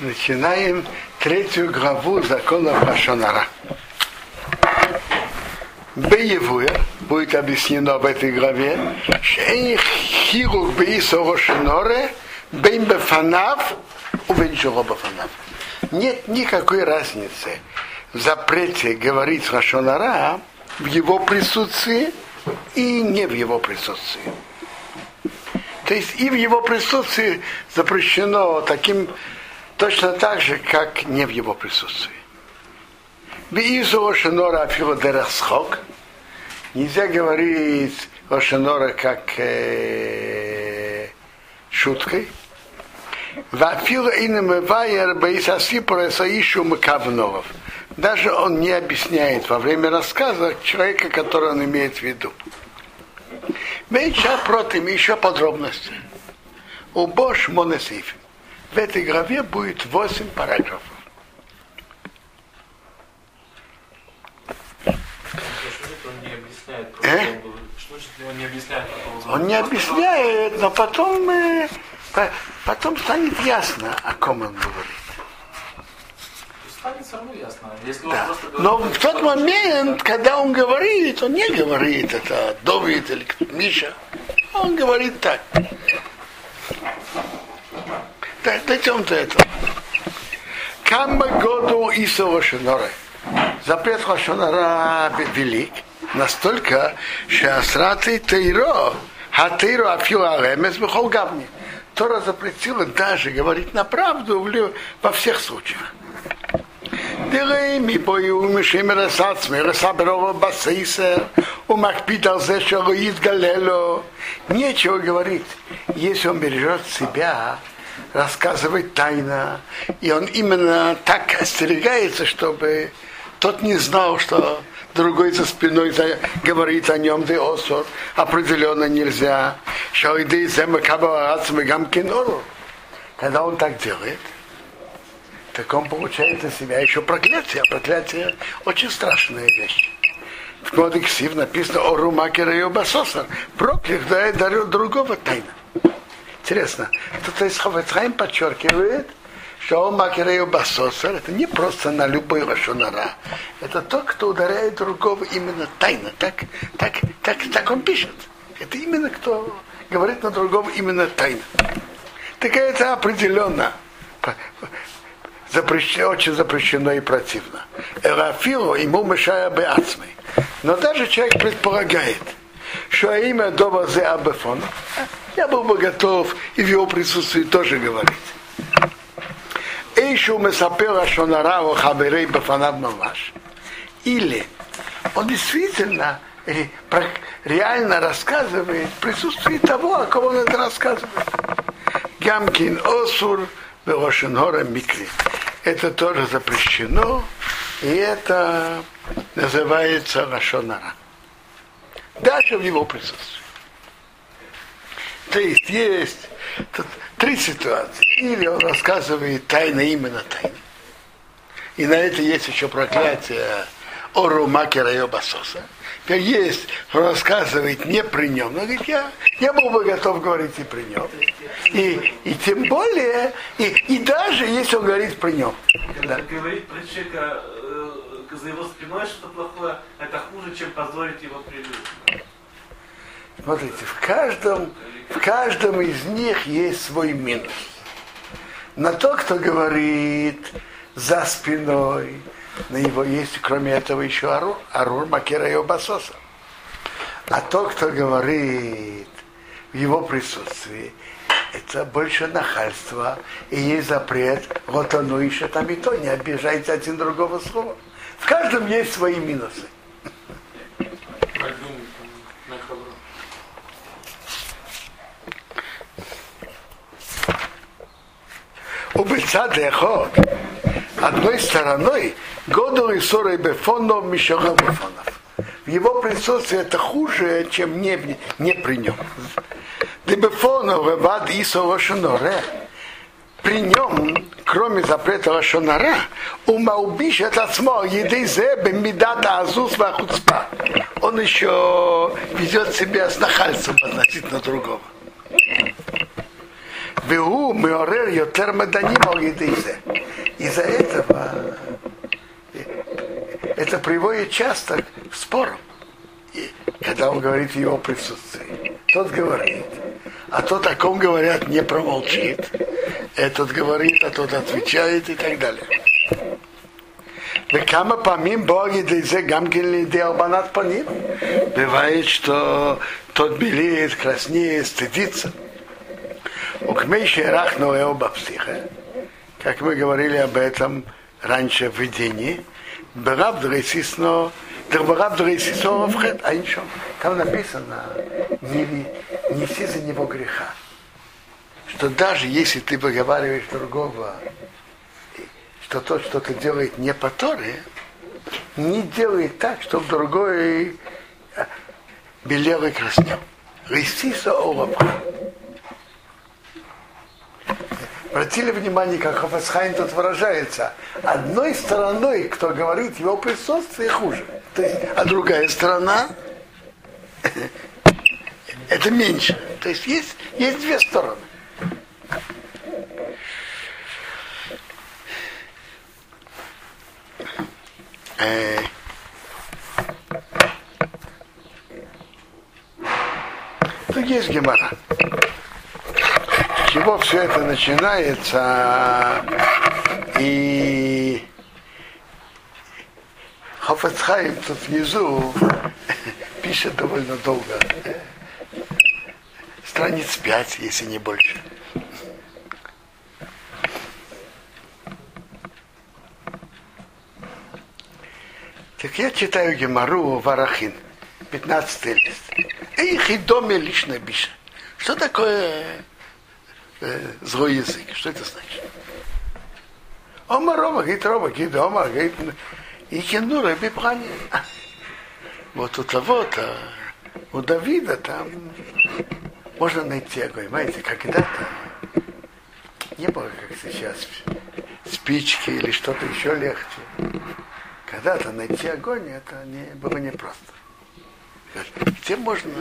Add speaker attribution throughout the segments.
Speaker 1: Начинаем третью главу закона Пашонара. Беевуя будет объяснено в этой главе, хирук бейсорошиноре бейм бефанав увенчуро бефанав. Нет никакой разницы в запрете говорить Рашонара в его присутствии и не в его присутствии. То есть и в его присутствии запрещено таким точно так же, как не в его присутствии. Бизу Ошенора Афилодерасхок. Нельзя говорить Ошенора как э, шуткой. Вафила инамевайер бейсасипора саишу макавновов. Даже он не объясняет во время рассказа человека, который он имеет в виду. Меньше против еще подробности. У Бош Монесиф. В этой главе будет 8 параграфов.
Speaker 2: Э? Он не объясняет,
Speaker 1: он не объясняет, но потом, э, потом станет ясно, о ком он говорит.
Speaker 2: Станет все равно ясно. Если
Speaker 1: да. Но в тот момент, когда он говорит, он не говорит это Довид или Миша. Он говорит так. Так, дойдем до этого. Камма году и Лошеноры. Запрет Лошенора велик, настолько, что Асраты Тейро, Хатейро Афила Алемес Бухолгавни. Тора запретила даже говорить на правду во всех случаях. Делаем и боюм, шим ресацмы, ресаброва басейсер, умакпит алзе шалуит галело. Нечего говорить, если он бережет себя рассказывать тайно, и он именно так остерегается, чтобы тот не знал, что другой за спиной говорит о нем, да осор, определенно нельзя. Когда он так делает, так он получает на себя еще проклятие. А проклятие очень страшная вещь. В кодексе написано о Румакера и Басосар. Проклят дает дарю другого тайна. Интересно, тут из Хавецхайм подчеркивает, что он Макерею Басосар, это не просто на любой лошонара. Это тот, кто ударяет другого именно тайно. Так, так, так, так он пишет. Это именно кто говорит на другого именно тайно. Так это определенно запрещено, очень запрещено и противно. Эрафилу ему мешая бы ацмы. Но даже человек предполагает, что имя дома Зе Абефон, я был бы готов и в его присутствии тоже говорить. Эйшу месапера шонарау хаберей бафанав мамаш. Или он действительно реально рассказывает в присутствии того, о ком он это рассказывает. Гамкин Осур Белошинора Микри это тоже запрещено, и это называется Рашонара. Даже в его присутствии. То есть есть тут три ситуации. Или он рассказывает тайно именно тайно. И на это есть еще проклятие Ору Макера и Обасоса. Теперь есть, он рассказывает не при нем. Но говорит, я, я был бы готов говорить и при нем. И, и тем более, и, и даже если он говорит при нем.
Speaker 2: Да. Говорить про человека э, за его спиной что-то плохое, это хуже, чем позорить его при людях.
Speaker 1: Смотрите, в каждом, в каждом из них есть свой минус. На то, кто говорит за спиной, на него есть, кроме этого, еще Арур, Арур Макера и Обасоса. А тот, кто говорит в его присутствии, это больше нахальство, и есть запрет, вот оно еще там и то, не обижайте один другого слова. В каждом есть свои минусы. Бецаде одной стороной Годол и ссорой бефонов, мишога бефонов. В его присутствии это хуже, чем не, не при нем. Дебефонов, вад исова шаноре. При нем, кроме запрета Лашонара, умаубиш это смо, еды зе бемидата азус вахуцпа. Он еще ведет себя с нахальством относительно другого. Веу миорер йотер меданима Из-за этого это приводит часто к спорам, И, когда он говорит в его присутствии. Тот говорит, а тот, о ком говорят, не промолчит. Этот говорит, а тот отвечает и так далее. Кама помим боги дейзе гамкин банат по ним. Бывает, что тот белеет, краснеет, стыдится. Укмейши рахну эоба психа. Как мы говорили об этом раньше в видении. Бераб дрейсисно, Дербараб дрейсисно вхет, а ничего. Там написано, не, неси за него греха. Что даже если ты выговариваешь другого что тот что-то делает не по Торе, не делает так, чтобы другой белел и краснел. Рестиса олапха. Обратили внимание, как Хафасхайн тут выражается. Одной стороной, кто говорит его присутствие, хуже. То есть, а другая сторона это меньше. То есть есть, есть две стороны. Э, тут есть гемора. Чего все это начинается? И Хафацхайм тут внизу пишет довольно долго. Страниц пять, если не больше. Так я читаю Гемару Варахин, 15 лист. Их и доме лично биша. Что такое э, злой язык? Что это значит? Ома Рома, говорит Рома, говорит Ома, говорит, и кенура бибхани. Вот у того-то, у Давида там можно найти огонь. Понимаете, когда-то не было, как сейчас, спички или что-то еще легче когда-то найти огонь, это не, было непросто. Где можно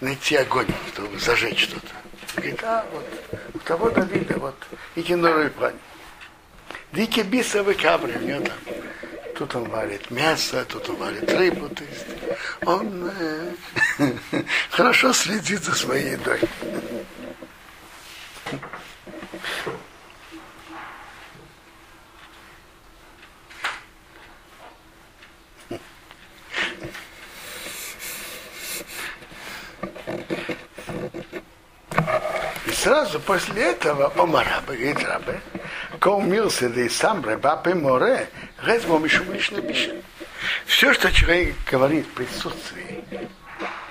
Speaker 1: найти огонь, чтобы зажечь что-то? Говорит, а вот у того Давида, вот, и кинорой плане. Дикие бисовые кабри, у него там. Тут он варит мясо, тут он варит рыбу. То есть он э, хорошо следит за своей едой. После этого Омараба, говорит Рабе, Каумился да и сам Рабапе Море, Резмо Мишум лично бише. Все, что человек говорит в присутствии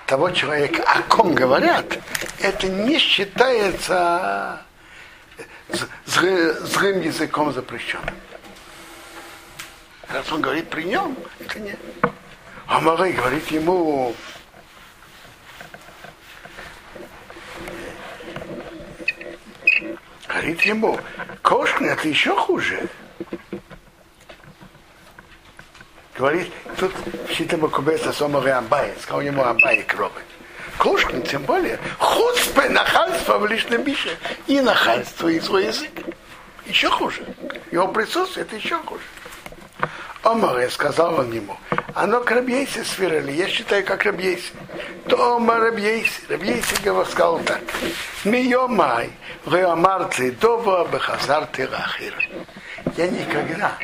Speaker 1: того человека, о ком говорят, это не считается злым языком запрещенным. Раз он говорит при нем, это не. А Море говорит ему, говорит ему, кошкин это еще хуже. Говорит, тут считаем кубеса сомовый амбай, сказал ему амбай крови. Кошкин, тем более, хуцпе нахальство в лишнем бише и нахальство и свой язык. Еще хуже. Его присутствие это еще хуже. Омар, сказал он ему, оно к Рабьейсе свирали, я считаю, как Рабьейсе. То Омар Рабьейсе, Рабьейсе сказал так. Миомай, Реомарцы Дова Бехазарты Рахир. Я никогда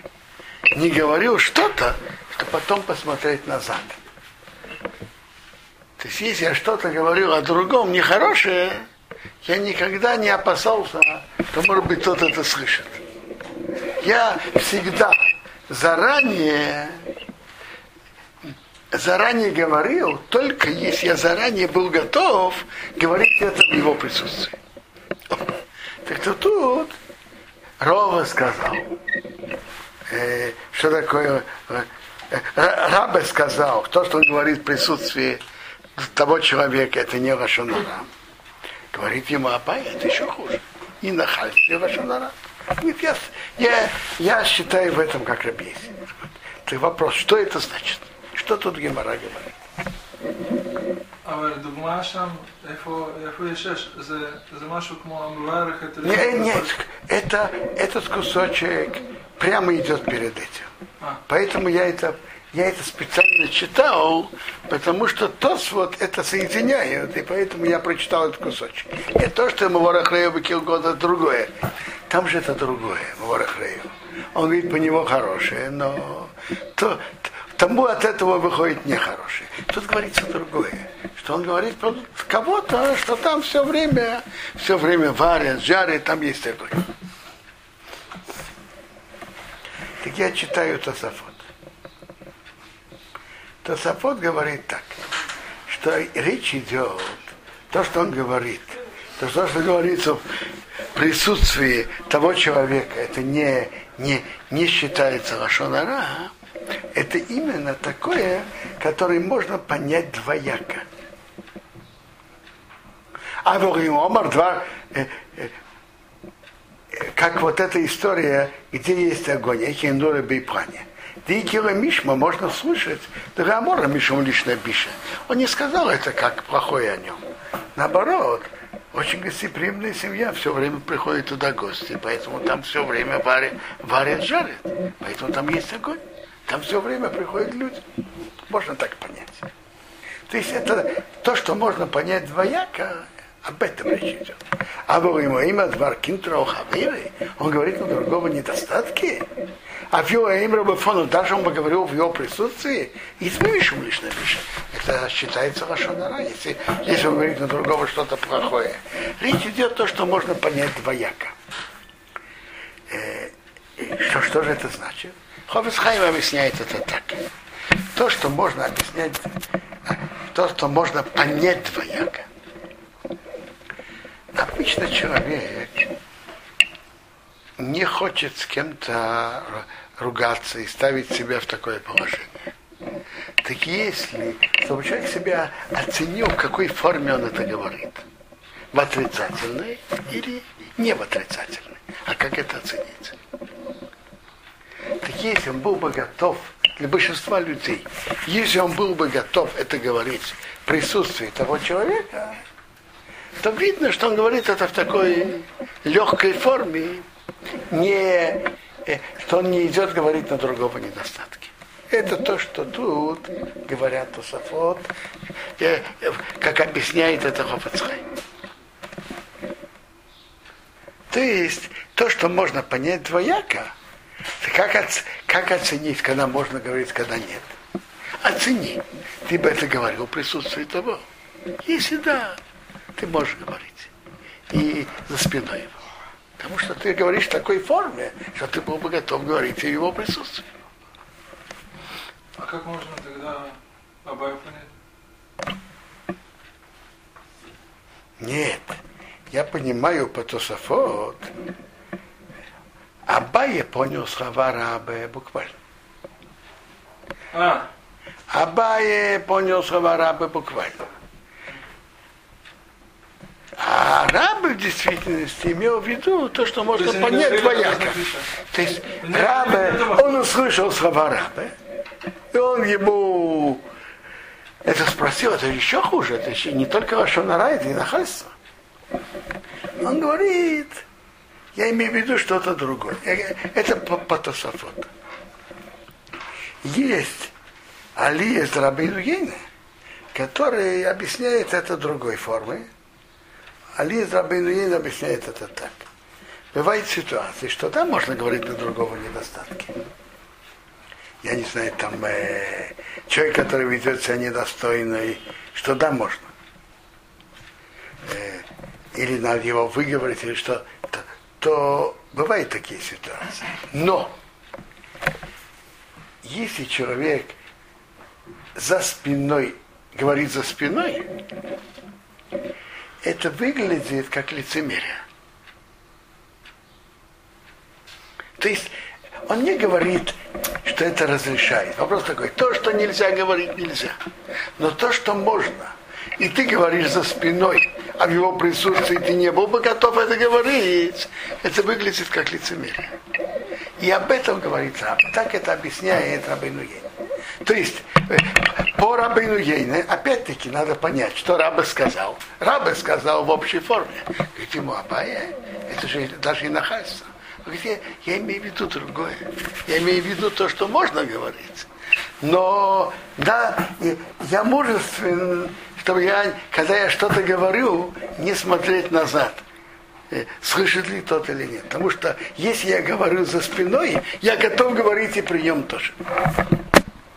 Speaker 1: не говорил что-то, что потом посмотреть назад. То есть, если я что-то говорил о другом нехорошее, я никогда не опасался, что, может быть, кто-то это слышит. Я всегда заранее заранее говорил, только если я заранее был готов говорить это в его присутствии. Так то тут Рова сказал, э, что такое, э, Рабе сказал, то, что он говорит в присутствии того человека, это не Рашонара. Говорит ему Абай, это еще хуже. И нахальство Рашонара. Говорит, я, я, я считаю в этом как рабейси. Это вопрос, что это значит? Что тут Гемора говорит?
Speaker 3: Не,
Speaker 1: нет, это, этот кусочек прямо идет перед этим. Поэтому я это, я это специально читал, потому что тос вот это соединяет, и поэтому я прочитал этот кусочек. И то, что Маварахрею быкил года другое. Там же это другое, Маварахрею. Он видит по него хорошее, но то, тому от этого выходит нехорошее. Тут говорится другое, что он говорит про кого-то, что там все время, все время варят, жарят, там есть такой. Так я читаю Тософот. Тософот говорит так, что речь идет, то, что он говорит, то, что говорится в присутствии того человека, это не, не, не считается лошонара, это именно такое, которое можно понять двояко. А Омар два, э, э, как вот эта история, где есть огонь, Эхиндора Бейпане. Дикила Мишма можно слышать, Дагамора Мишма лично пишет. Он не сказал это как плохое о нем. Наоборот, очень гостеприимная семья, все время приходит туда гости, поэтому там все время варят, варят жарят. Поэтому там есть огонь. Там все время приходят люди. Можно так понять. То есть это то, что можно понять двояко, об этом речь идет. А во ему имя Двар Кинтроухавиры, он говорит на другого недостатки. А его имя Рабафону, даже он бы говорил в его присутствии, и смешим лишь напишет. Это считается лошонара, если, если он говорит на другого что-то плохое. Речь идет то, что можно понять двояко. Э, что, что же это значит? Хофисхайм объясняет это так. То, что можно объяснять, то, что можно понять двояко. Обычно человек не хочет с кем-то ругаться и ставить себя в такое положение. Так если, чтобы человек себя оценил, в какой форме он это говорит. В отрицательной или не в отрицательной. А как это оценить? Если он был бы готов, для большинства людей, если он был бы готов это говорить в присутствии того человека, то видно, что он говорит это в такой легкой форме, не, э, что он не идет говорить на другого недостатки. Это то, что тут говорят Тософот, э, как объясняет это Хофацхай. То есть, то, что можно понять двояко, как, как оценить, когда можно говорить, когда нет? Оцени. Ты бы это говорил в присутствии того. Если да, ты можешь говорить. И за спиной его. Потому что ты говоришь в такой форме, что ты был бы готов говорить в его присутствии.
Speaker 3: А как можно тогда Абаю понять?
Speaker 1: Нет. Я понимаю по Тософот, Абая понял слова Рабе буквально.
Speaker 3: А,
Speaker 1: Абая понял слова Рабе буквально. А рабы в действительности имел в виду то, что можно
Speaker 3: они
Speaker 1: понять двояко. То есть рабы, он услышал слова рабы, и он ему это спросил, это еще хуже, это еще не только Лашонара, это и нахальство. Он говорит, я имею в виду что-то другое. Это Тософоту. Есть Али из Рабину Ейна, который объясняет это другой формой. Али из Рабину Ейна объясняет это так. Бывают ситуации, что там можно говорить на другого недостатки. Я не знаю, там э, человек, который ведет себя недостойно, и что да, можно. Э, или надо его выговорить, или что, то, бывают такие ситуации. Но если человек за спиной говорит за спиной, это выглядит как лицемерие. То есть он не говорит, что это разрешает. Вопрос такой, то, что нельзя говорить, нельзя. Но то, что можно, и ты говоришь за спиной, а в его присутствии ты не был бы готов это говорить, это выглядит как лицемерие. И об этом говорит Раб. Так это объясняет Рабину То есть, э, по Рабину Ейне, опять-таки, надо понять, что Рабы сказал. Рабы сказал в общей форме. Говорит ему, Абая, это же даже и нахальство. Говорит, я, я имею в виду другое. Я имею в виду то, что можно говорить. Но, да, я мужествен, чтобы я, когда я что-то говорю, не смотреть назад слышит ли тот или нет. Потому что если я говорю за спиной, я готов говорить и при нем тоже.